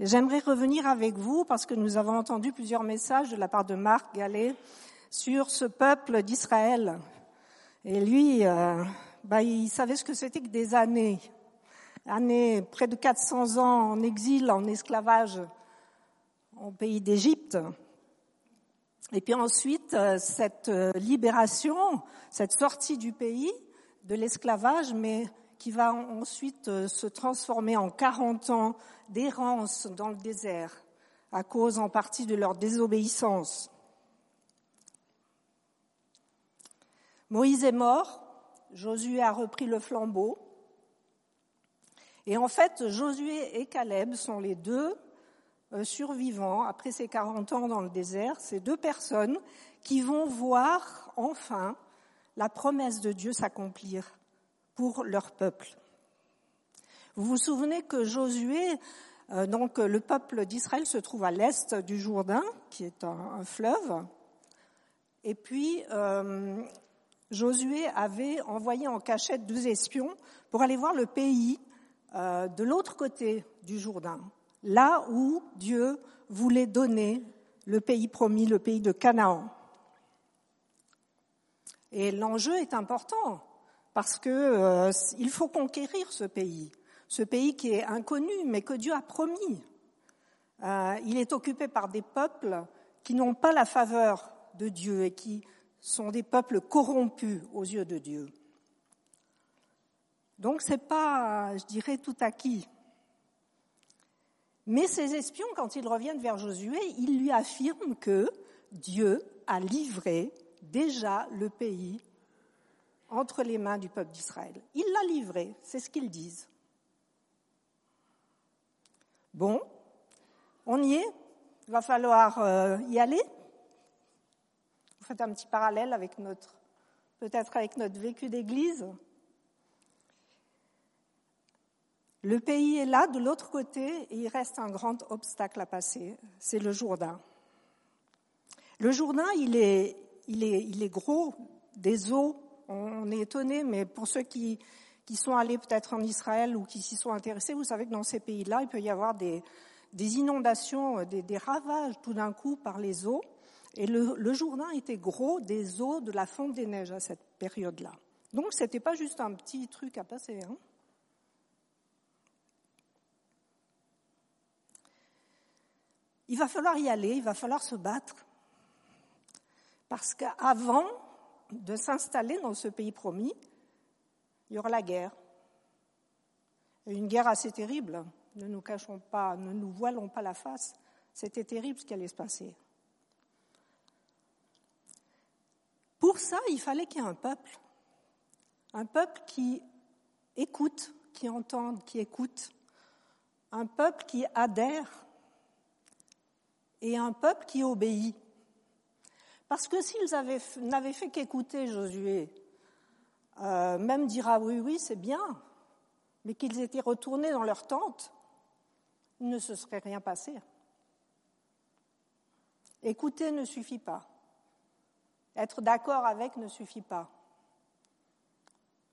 J'aimerais revenir avec vous parce que nous avons entendu plusieurs messages de la part de Marc Gallet sur ce peuple d'Israël. Et lui, euh, bah, il savait ce que c'était que des années, années, près de 400 ans en exil, en esclavage au pays d'Égypte. Et puis ensuite, euh, cette euh, libération, cette sortie du pays de l'esclavage, mais qui va ensuite euh, se transformer en 40 ans d'errance dans le désert, à cause en partie de leur désobéissance. Moïse est mort, Josué a repris le flambeau, et en fait, Josué et Caleb sont les deux euh, survivants après ces 40 ans dans le désert, ces deux personnes qui vont voir enfin la promesse de Dieu s'accomplir pour leur peuple. Vous vous souvenez que Josué, euh, donc le peuple d'Israël se trouve à l'est du Jourdain, qui est un, fleuve, et puis euh, Josué avait envoyé en cachette deux espions pour aller voir le pays de l'autre côté du Jourdain là où Dieu voulait donner le pays promis, le pays de Canaan. Et l'enjeu est important parce que euh, faut conquérir ce pays, ce pays qui est inconnu mais que Dieu a promis. Euh, il est occupé par des peuples qui n'ont pas la faveur de Dieu et qui sont des peuples corrompus aux yeux de Dieu. Donc c'est pas, je dirais, tout acquis. Mais ces espions, quand ils reviennent vers Josué, ils lui affirment que Dieu a livré déjà le pays entre les mains du peuple d'Israël. Il l'a livré, c'est ce qu'ils disent. Bon, on y est, il va falloir euh, y aller. Vous faites un petit parallèle avec notre, peut-être avec notre vécu d'église. Le pays est là, de l'autre côté, et il reste un grand obstacle à passer, c'est le Jourdain. Le Jourdain, il est, il est, il est gros, des eaux, on est étonné, mais pour ceux qui, qui sont allés peut-être en Israël ou qui s'y sont intéressés, vous savez que dans ces pays-là, il peut y avoir des, des inondations, des, des, ravages tout d'un coup par les eaux. Et le, le, Jourdain était gros des eaux de la fonte des neiges à cette période-là. Donc c'était pas juste un petit truc à passer. Hein. Il va falloir y aller, il va falloir se battre. Parce qu'avant de s'installer dans ce pays promis, il y aura la guerre. une guerre assez terrible. Ne nous cachons pas, ne nous voilons pas la face. C'était terrible ce qui allait se passer. Pour ça, il fallait qu'il y ait un peuple. Un peuple qui écoute, qui entende, qui écoute. Un peuple qui adhère et un peuple qui obéit. Parce que s'ils n'avaient fait qu'écouter Josué, euh, même dira oui, oui, c'est bien, mais qu'ils étaient retournés dans leur tente, il ne se serait rien passé. Écouter ne suffit pas. Être d'accord avec ne suffit pas.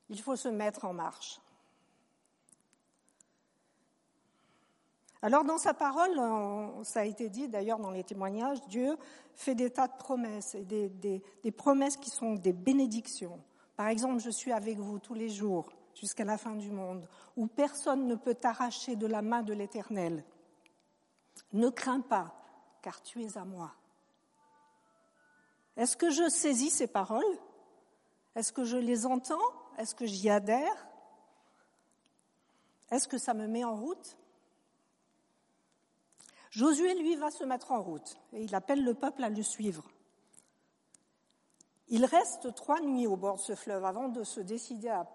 Il faut se mettre en marche. Alors dans sa parole, ça a été dit d'ailleurs dans les témoignages, Dieu fait des tas de promesses, et des, des, promesses qui sont des bénédictions. Par exemple, je suis avec vous tous les jours jusqu'à la fin du monde, où personne ne peut t'arracher de la main de l'Éternel. Ne crains pas, car tu es à moi. Est-ce que je saisis ces paroles? Est-ce que je les entends? Est-ce que j'y adhère? Est-ce que ça me met en route? Josué, lui, va se mettre en route et il appelle le peuple à le suivre. Il reste trois nuits au bord de ce fleuve avant de se décider à,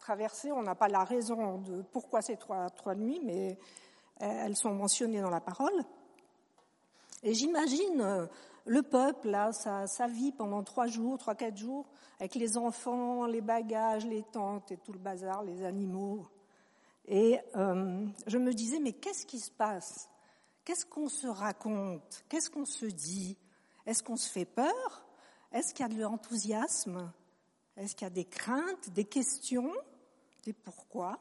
traverser. On n'a pas la raison de pourquoi ces trois, nuits, mais elles sont mentionnées dans la parole. Et j'imagine euh, le peuple, là, sa, sa, vie pendant trois jours, trois, quatre jours, avec les enfants, les bagages, les tentes et tout le bazar, les animaux. Et euh, je me disais, mais qu'est-ce qui se passe Qu'est-ce qu'on se raconte? Qu'est-ce qu'on se dit? Est-ce qu'on se fait peur? Est-ce qu'il y a de l'enthousiasme? Est-ce qu'il y a des craintes, des questions, des pourquoi?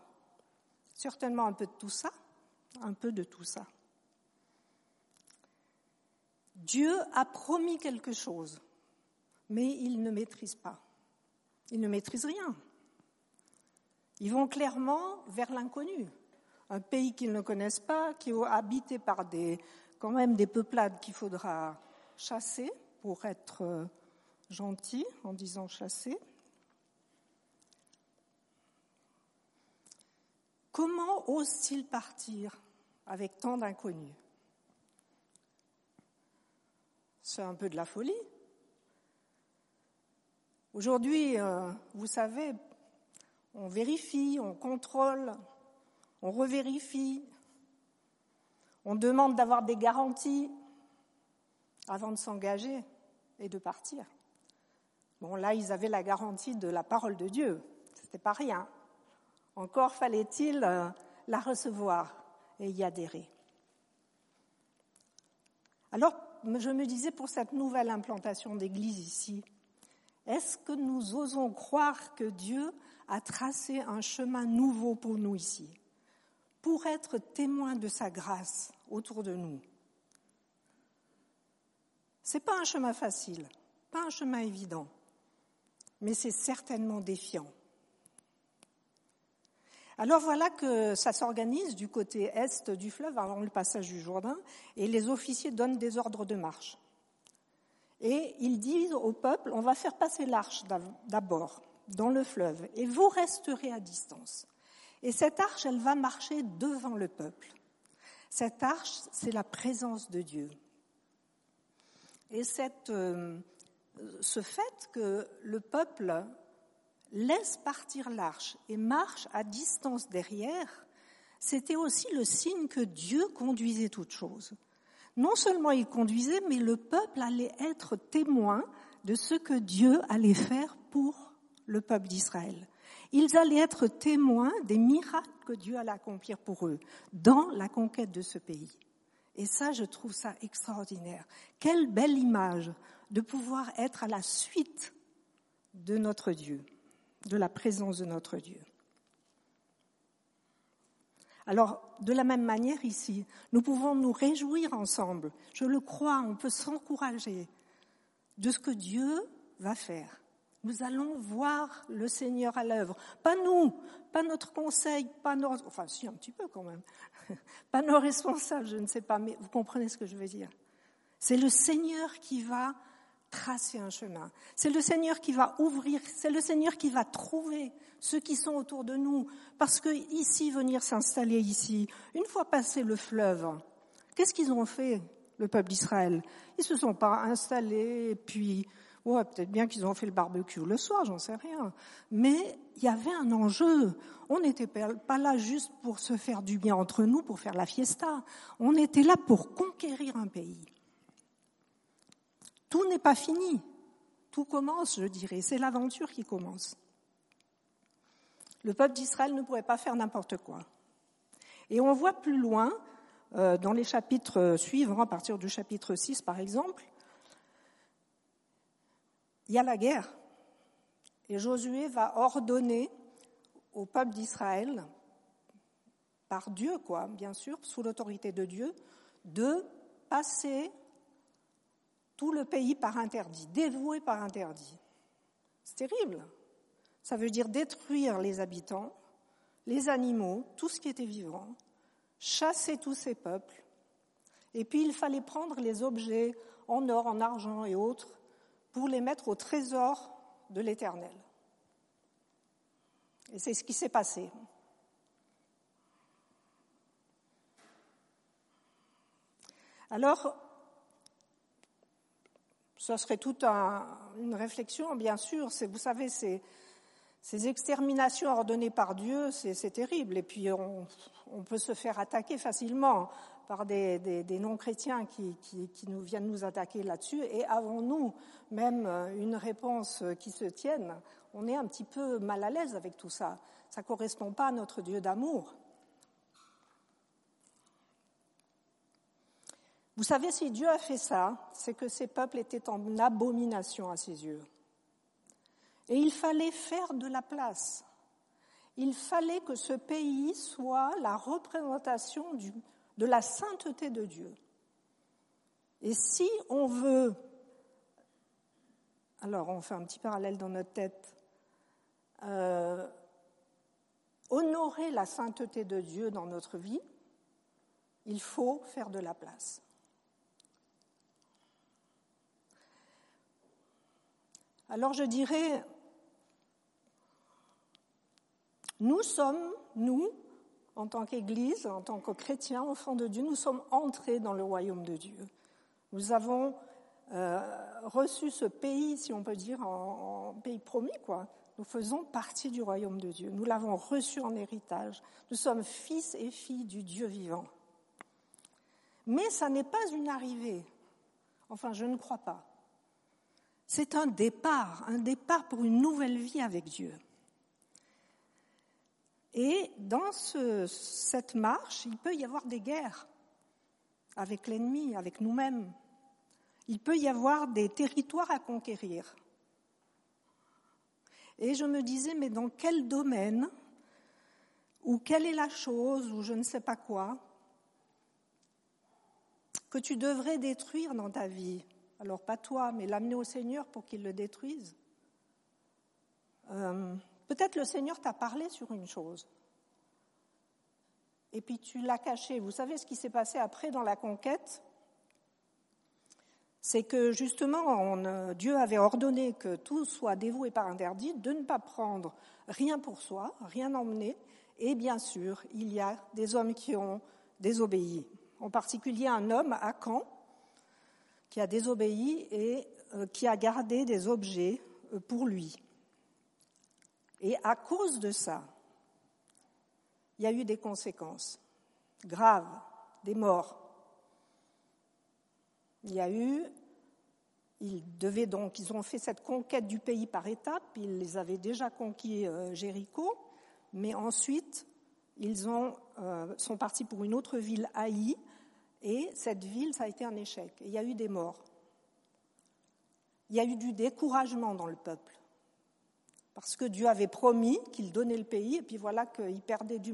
Certainement un peu de tout ça. un peu de tout ça. Dieu a promis quelque chose, mais il ne maîtrise pas. Il ne maîtrise rien. Ils vont clairement vers l'inconnu, un pays qu'ils ne connaissent pas, qui est habité par des, quand même des peuplades qu'il faudra chasser pour être euh, gentil en disant chasser. Comment ose-t-il partir avec tant d'inconnus? C'est un peu de la folie. Aujourd'hui, euh, vous savez, on vérifie, on contrôle, on revérifie, on demande d'avoir des garanties avant de s'engager et de partir. Bon, là, ils avaient la garantie de la parole de Dieu. Ce n'était pas rien. Encore fallait-il euh, la recevoir et y adhérer. Alors, je me disais pour cette nouvelle implantation d'église ici, est-ce que nous osons croire que Dieu a tracé un chemin nouveau pour nous ici, pour être témoins de sa grâce autour de nous Ce n'est pas un chemin facile, pas un chemin évident, mais c'est certainement défiant. Alors voilà que ça s'organise du côté est du fleuve avant le passage du Jourdain et les officiers donnent des ordres de marche. Et ils disent au peuple, on va faire passer l'arche d'abord dans le fleuve et vous resterez à distance. Et cette arche, elle va marcher devant le peuple. Cette arche, c'est la présence de Dieu. Et euh, ce fait que le peuple laisse partir l'arche et marche à distance derrière, c'était aussi le signe que Dieu conduisait toutes choses. Non seulement il conduisait, mais le peuple allait être témoin de ce que Dieu allait faire pour le peuple d'Israël. Ils allaient être témoins des miracles que Dieu allait accomplir pour eux dans la conquête de ce pays. Et ça, je trouve ça extraordinaire. Quelle belle image de pouvoir être à la suite de notre Dieu de la présence de notre Dieu. Alors, de la même manière ici, nous pouvons nous réjouir ensemble. Je le crois, on peut s'encourager de ce que Dieu va faire. Nous allons voir le Seigneur à l'œuvre. Pas nous, pas notre conseil, pas nos, enfin si un petit peu quand même, pas nos responsables, je ne sais pas, mais vous comprenez ce que je veux dire. C'est le Seigneur qui va tracer un chemin. C'est le Seigneur qui va ouvrir, c'est le Seigneur qui va trouver ceux qui sont autour de nous. Parce que ici, venir s'installer ici, une fois passé le fleuve, qu'est-ce qu'ils ont fait, le peuple d'Israël? Ils se sont pas installés, puis, ouais, peut-être bien qu'ils ont fait le barbecue le soir, j'en sais rien. Mais il y avait un enjeu. On n'était pas là juste pour se faire du bien entre nous, pour faire la fiesta. On était là pour conquérir un pays. Tout n'est pas fini. Tout commence, je dirais. C'est l'aventure qui commence. Le peuple d'Israël ne pourrait pas faire n'importe quoi. Et on voit plus loin, euh, dans les chapitres suivants, à partir du chapitre 6 par exemple, il y a la guerre. Et Josué va ordonner au peuple d'Israël, par Dieu, quoi, bien sûr, sous l'autorité de Dieu, de passer tout le pays par interdit, dévoué par interdit. C'est terrible. Ça veut dire détruire les habitants, les animaux, tout ce qui était vivant, chasser tous ces peuples. Et puis il fallait prendre les objets en or, en argent et autres pour les mettre au trésor de l'Éternel. Et c'est ce qui s'est passé. Alors, ce serait toute une réflexion, bien sûr. Vous savez, ces, exterminations ordonnées par Dieu, c'est terrible. Et puis, on, peut se faire attaquer facilement par des, non-chrétiens qui, nous viennent nous attaquer là-dessus. Et avons-nous même une réponse qui se tienne On est un petit peu mal à l'aise avec tout ça. Ça ne correspond pas à notre Dieu d'amour. Vous savez, si Dieu a fait ça, c'est que ces peuples étaient en abomination à ses yeux. Et il fallait faire de la place. il fallait que ce pays soit la représentation de la sainteté de Dieu. Et si on veut, alors on fait un petit parallèle dans notre tête, euh, honorer la sainteté de Dieu dans notre vie, il faut faire de la place. Alors je dirais, nous sommes, nous, en tant qu'Église, en tant que chrétiens, enfants de Dieu, nous sommes entrés dans le royaume de Dieu. Nous avons euh, reçu ce pays, si on peut dire, en, pays promis, quoi. Nous faisons partie du royaume de Dieu. Nous l'avons reçu en héritage. Nous sommes fils et filles du Dieu vivant. Mais ça n'est pas une arrivée. Enfin, je ne crois pas. C'est un départ, un départ pour une nouvelle vie avec Dieu. Et dans cette marche, il peut y avoir des guerres avec l'ennemi, avec nous-mêmes. Il peut y avoir des territoires à conquérir. Et je me disais, mais dans quel domaine, ou quelle est la chose, ou je ne sais pas quoi, que tu devrais détruire dans ta vie? Alors pas toi, mais l'amener au Seigneur pour qu'il le détruise. Euh, peut-être le Seigneur t'a parlé sur une chose et puis tu l'as caché. Vous savez ce qui s'est passé après dans la conquête? C'est que justement, Dieu avait ordonné que tout soit dévoué par interdit, de ne pas prendre rien pour soi, rien emmener. Et bien sûr, il y a des hommes qui ont désobéi. En particulier un homme à Caen qui a désobéi et euh, qui a gardé des objets euh, pour lui. Et à cause de ça, il y a eu des conséquences graves, des morts. Il y a eu, ils devaient donc, ils ont fait cette conquête du pays par étapes, ils les avaient déjà conquis euh, Jéricho, mais ensuite ils euh, sont partis pour une autre ville, Haï, et cette ville, ça a été un échec. il y a eu des morts. Il y a eu du découragement dans le peuple parce que Dieu avait promis qu'il donnait le pays, et puis voilà qu'ils perdaient du,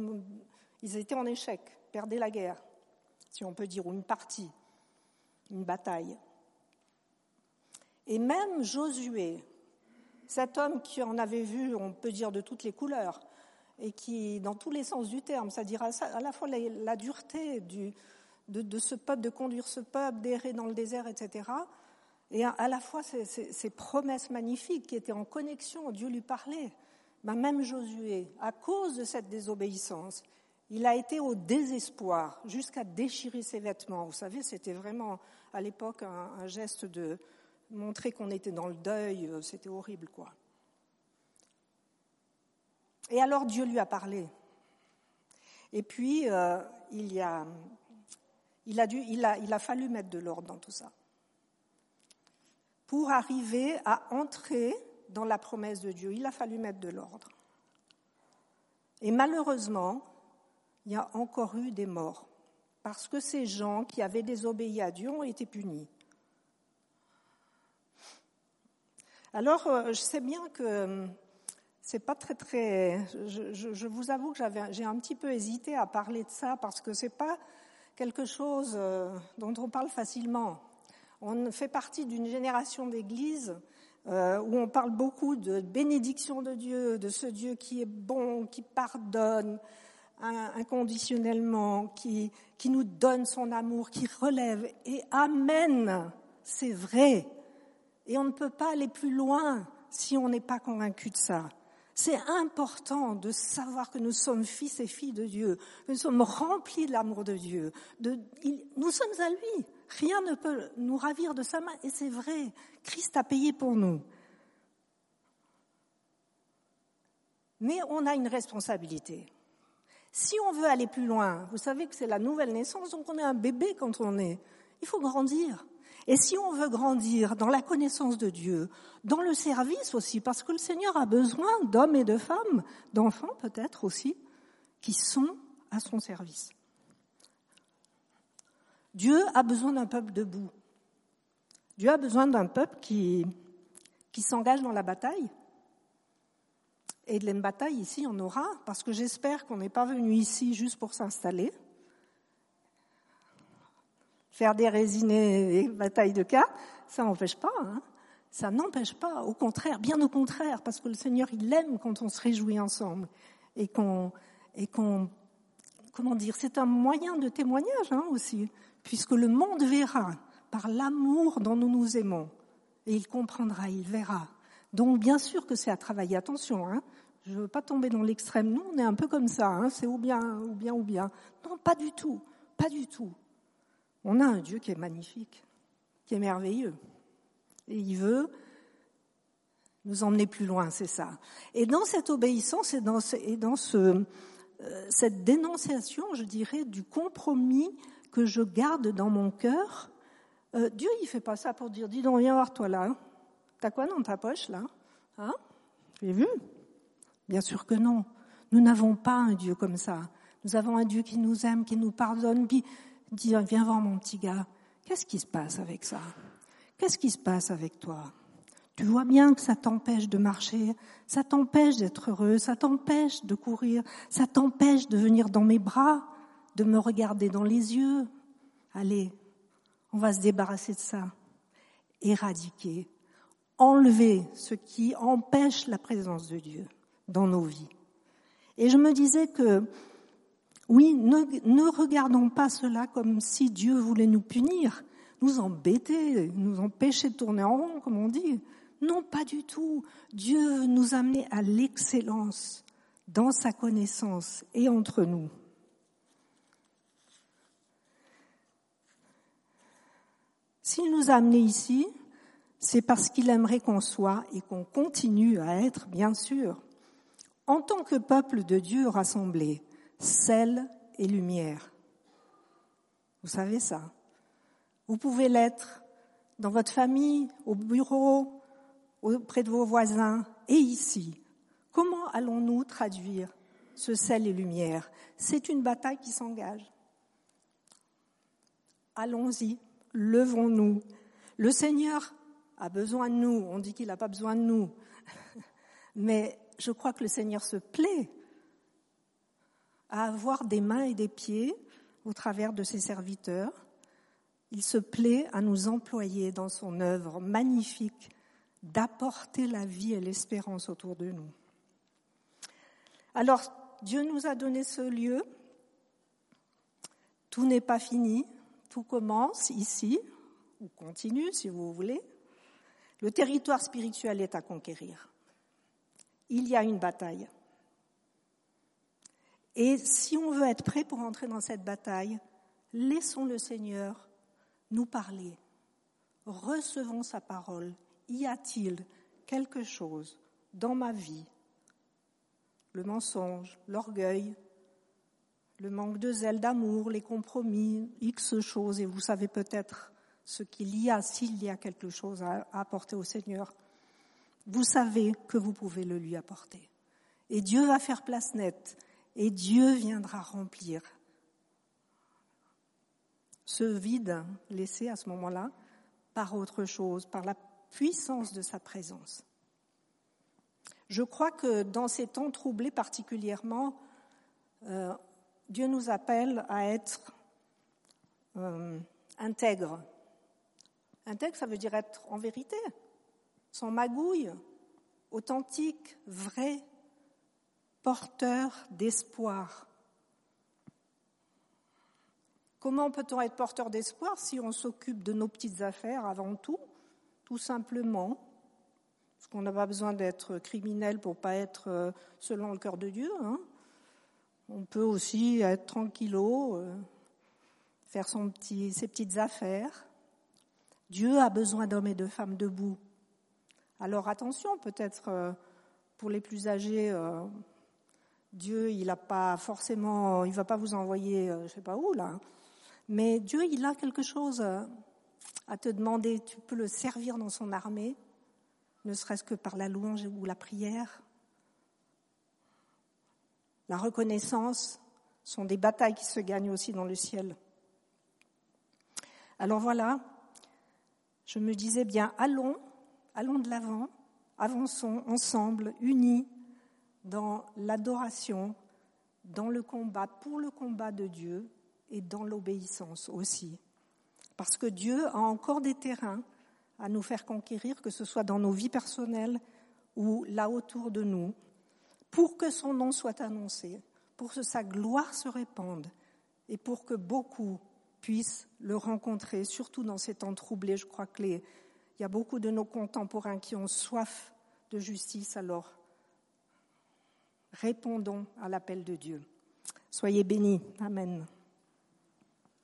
ils étaient en échec, perdaient la guerre, si on peut dire, ou une partie, une bataille. Et même Josué, cet homme qui en avait vu, on peut dire, de toutes les couleurs, et qui, dans tous les sens du terme, c'est-à-dire à la fois la, dureté du, de, ce peuple, de conduire ce peuple, d'errer dans le désert, etc., et à la fois ces, promesses magnifiques qui étaient en connexion, Dieu lui parlait. Ben, même Josué, à cause de cette désobéissance, il a été au désespoir jusqu'à déchirer ses vêtements. Vous savez, c'était vraiment à l'époque un, geste de montrer qu'on était dans le deuil. Euh, c'était horrible, quoi. Et alors Dieu lui a parlé. Et puis, euh, il, il, a dû, il, a, il a fallu mettre de l'ordre dans tout ça pour arriver à entrer dans la promesse de Dieu. Il a fallu mettre de l'ordre. Et malheureusement, il y a encore eu des morts, parce que ces gens qui avaient désobéi à Dieu ont été punis. Alors, euh, je sais bien que euh, c'est pas très très. Je, vous avoue que j'ai un petit peu hésité à parler de ça parce que c'est pas quelque chose euh, dont on parle facilement. On fait partie d'une génération d'églises euh, où on parle beaucoup de bénédiction de Dieu, de ce Dieu qui est bon, qui pardonne inconditionnellement, qui, qui nous donne son amour, qui relève. Et Amen, c'est vrai. Et on ne peut pas aller plus loin si on n'est pas convaincu de ça. C'est important de savoir que nous sommes fils et filles de Dieu, que nous sommes remplis de l'amour de Dieu. De, nous sommes à lui. Rien ne peut nous ravir de sa main. Et c'est vrai, Christ a payé pour nous. Mais on a une responsabilité. Si on veut aller plus loin, vous savez que c'est la nouvelle naissance, donc on est un bébé quand on est. Il faut grandir. Et si on veut grandir dans la connaissance de Dieu, dans le service aussi, parce que le Seigneur a besoin d'hommes et de femmes, d'enfants peut-être aussi, qui sont à son service. Dieu a besoin d'un peuple debout. Dieu a besoin d'un peuple qui, s'engage dans la bataille. Et de bataille ici, on aura, parce que j'espère qu'on n'est pas venu ici juste pour s'installer, faire des résinés et batailles de cas, ça n'empêche pas. Hein. Ça n'empêche pas, au contraire, bien au contraire, parce que le Seigneur, il aime quand on se réjouit ensemble et qu'on, et qu'on, comment dire, c'est un moyen de témoignage hein, aussi, puisque le monde verra par l'amour dont nous nous aimons, et il comprendra, il verra. Donc bien sûr que c'est à travailler. Attention, hein, je ne veux pas tomber dans l'extrême. Nous, on est un peu comme ça. Hein, c'est ou bien, ou bien, ou bien. Non, pas du tout, pas du tout. On a un Dieu qui est magnifique, qui est merveilleux. Et il veut nous emmener plus loin, c'est ça. Et dans cette obéissance et dans, euh, cette dénonciation, je dirais, du compromis que je garde dans mon cœur, euh, Dieu, il fait pas ça pour dire, dis donc, viens voir toi là. T'as quoi dans ta poche là Hein? J'ai vu Bien sûr que non. Nous n'avons pas un Dieu comme ça. Nous avons un Dieu qui nous aime, qui nous pardonne, puis dit, viens voir mon petit gars. Qu'est-ce qui se passe avec ça? Qu'est-ce qui se passe avec toi? Tu vois bien que ça t'empêche de marcher, ça t'empêche d'être heureux, ça t'empêche de courir, ça t'empêche de venir dans mes bras, de me regarder dans les yeux. Allez, on va se débarrasser de ça. Éradiquer, enlever ce qui empêche la présence de Dieu dans nos vies. Et je me disais que, oui, ne, regardons pas cela comme si Dieu voulait nous punir, nous embêter, nous empêcher de tourner en rond, comme on dit. Non, pas du tout. Dieu veut nous amener à l'excellence dans sa connaissance et entre nous. S'il nous a amenés ici, c'est parce qu'il aimerait qu'on soit et qu'on continue à être, bien sûr, en tant que peuple de Dieu rassemblé, sel et lumière. Vous savez ça vous pouvez l'être dans votre famille, au bureau, auprès de vos voisins et ici. Comment allons-nous traduire ce sel et lumière? C'est une bataille qui s'engage. Allons-y, levons-nous. Le Seigneur a besoin de nous. On dit qu'il n'a pas besoin de nous. Mais je crois que le Seigneur se plaît à avoir des mains et des pieds au travers de ses serviteurs il se plaît à nous employer dans son œuvre magnifique d'apporter la vie et l'espérance autour de nous. Alors, Dieu nous a donné ce lieu. Tout n'est pas fini. Tout commence ici, ou continue si vous voulez. Le territoire spirituel est à conquérir. Il y a une bataille. Et si on veut être prêt pour entrer dans cette bataille, laissons le Seigneur nous parler. Recevons sa parole. Y a-t-il quelque chose dans ma vie? Le mensonge, l'orgueil, le manque de zèle, d'amour, les compromis, X choses, et vous savez peut-être ce qu'il y a, s'il y a quelque chose à apporter au Seigneur. Vous savez que vous pouvez le lui apporter. Et Dieu va faire place nette, et Dieu viendra remplir ce vide laissé à ce moment-là par autre chose, par la puissance de sa présence. Je crois que dans ces temps troublés particulièrement, euh, Dieu nous appelle à être euh, intègre. Intègre, ça veut dire être en vérité, sans magouille, authentique, vrai, porteur d'espoir. Comment peut-on être porteur d'espoir si on s'occupe de nos petites affaires avant tout Tout simplement, parce qu'on n'a pas besoin d'être criminel pour pas être euh, selon le cœur de Dieu. Hein? On peut aussi être tranquillo, euh, faire ses petites affaires. Dieu a besoin d'hommes et de femmes debout. Alors attention, peut-être euh, pour les plus âgés, Dieu, il a pas forcément, il va pas vous envoyer, je sais pas où là. Mais Dieu, il a quelque chose euh, à te demander. Tu peux le servir dans son armée, ne serait-ce que par la louange ou la prière. La reconnaissance sont des batailles qui se gagnent aussi dans le ciel. Alors voilà, je me disais bien, allons, allons de l'avant, avançons ensemble, unis, dans l'adoration, dans le combat, pour le combat de Dieu et dans l'obéissance aussi. Parce que Dieu a encore des terrains à nous faire conquérir, que ce soit dans nos vies personnelles ou là autour de nous, pour que son nom soit annoncé, pour que sa gloire se répande et pour que beaucoup puissent le rencontrer, surtout dans ces temps troublés. Je crois qu'il y a beaucoup de nos contemporains qui ont soif de justice, alors répondons à l'appel de Dieu. Soyez bénis. Amen.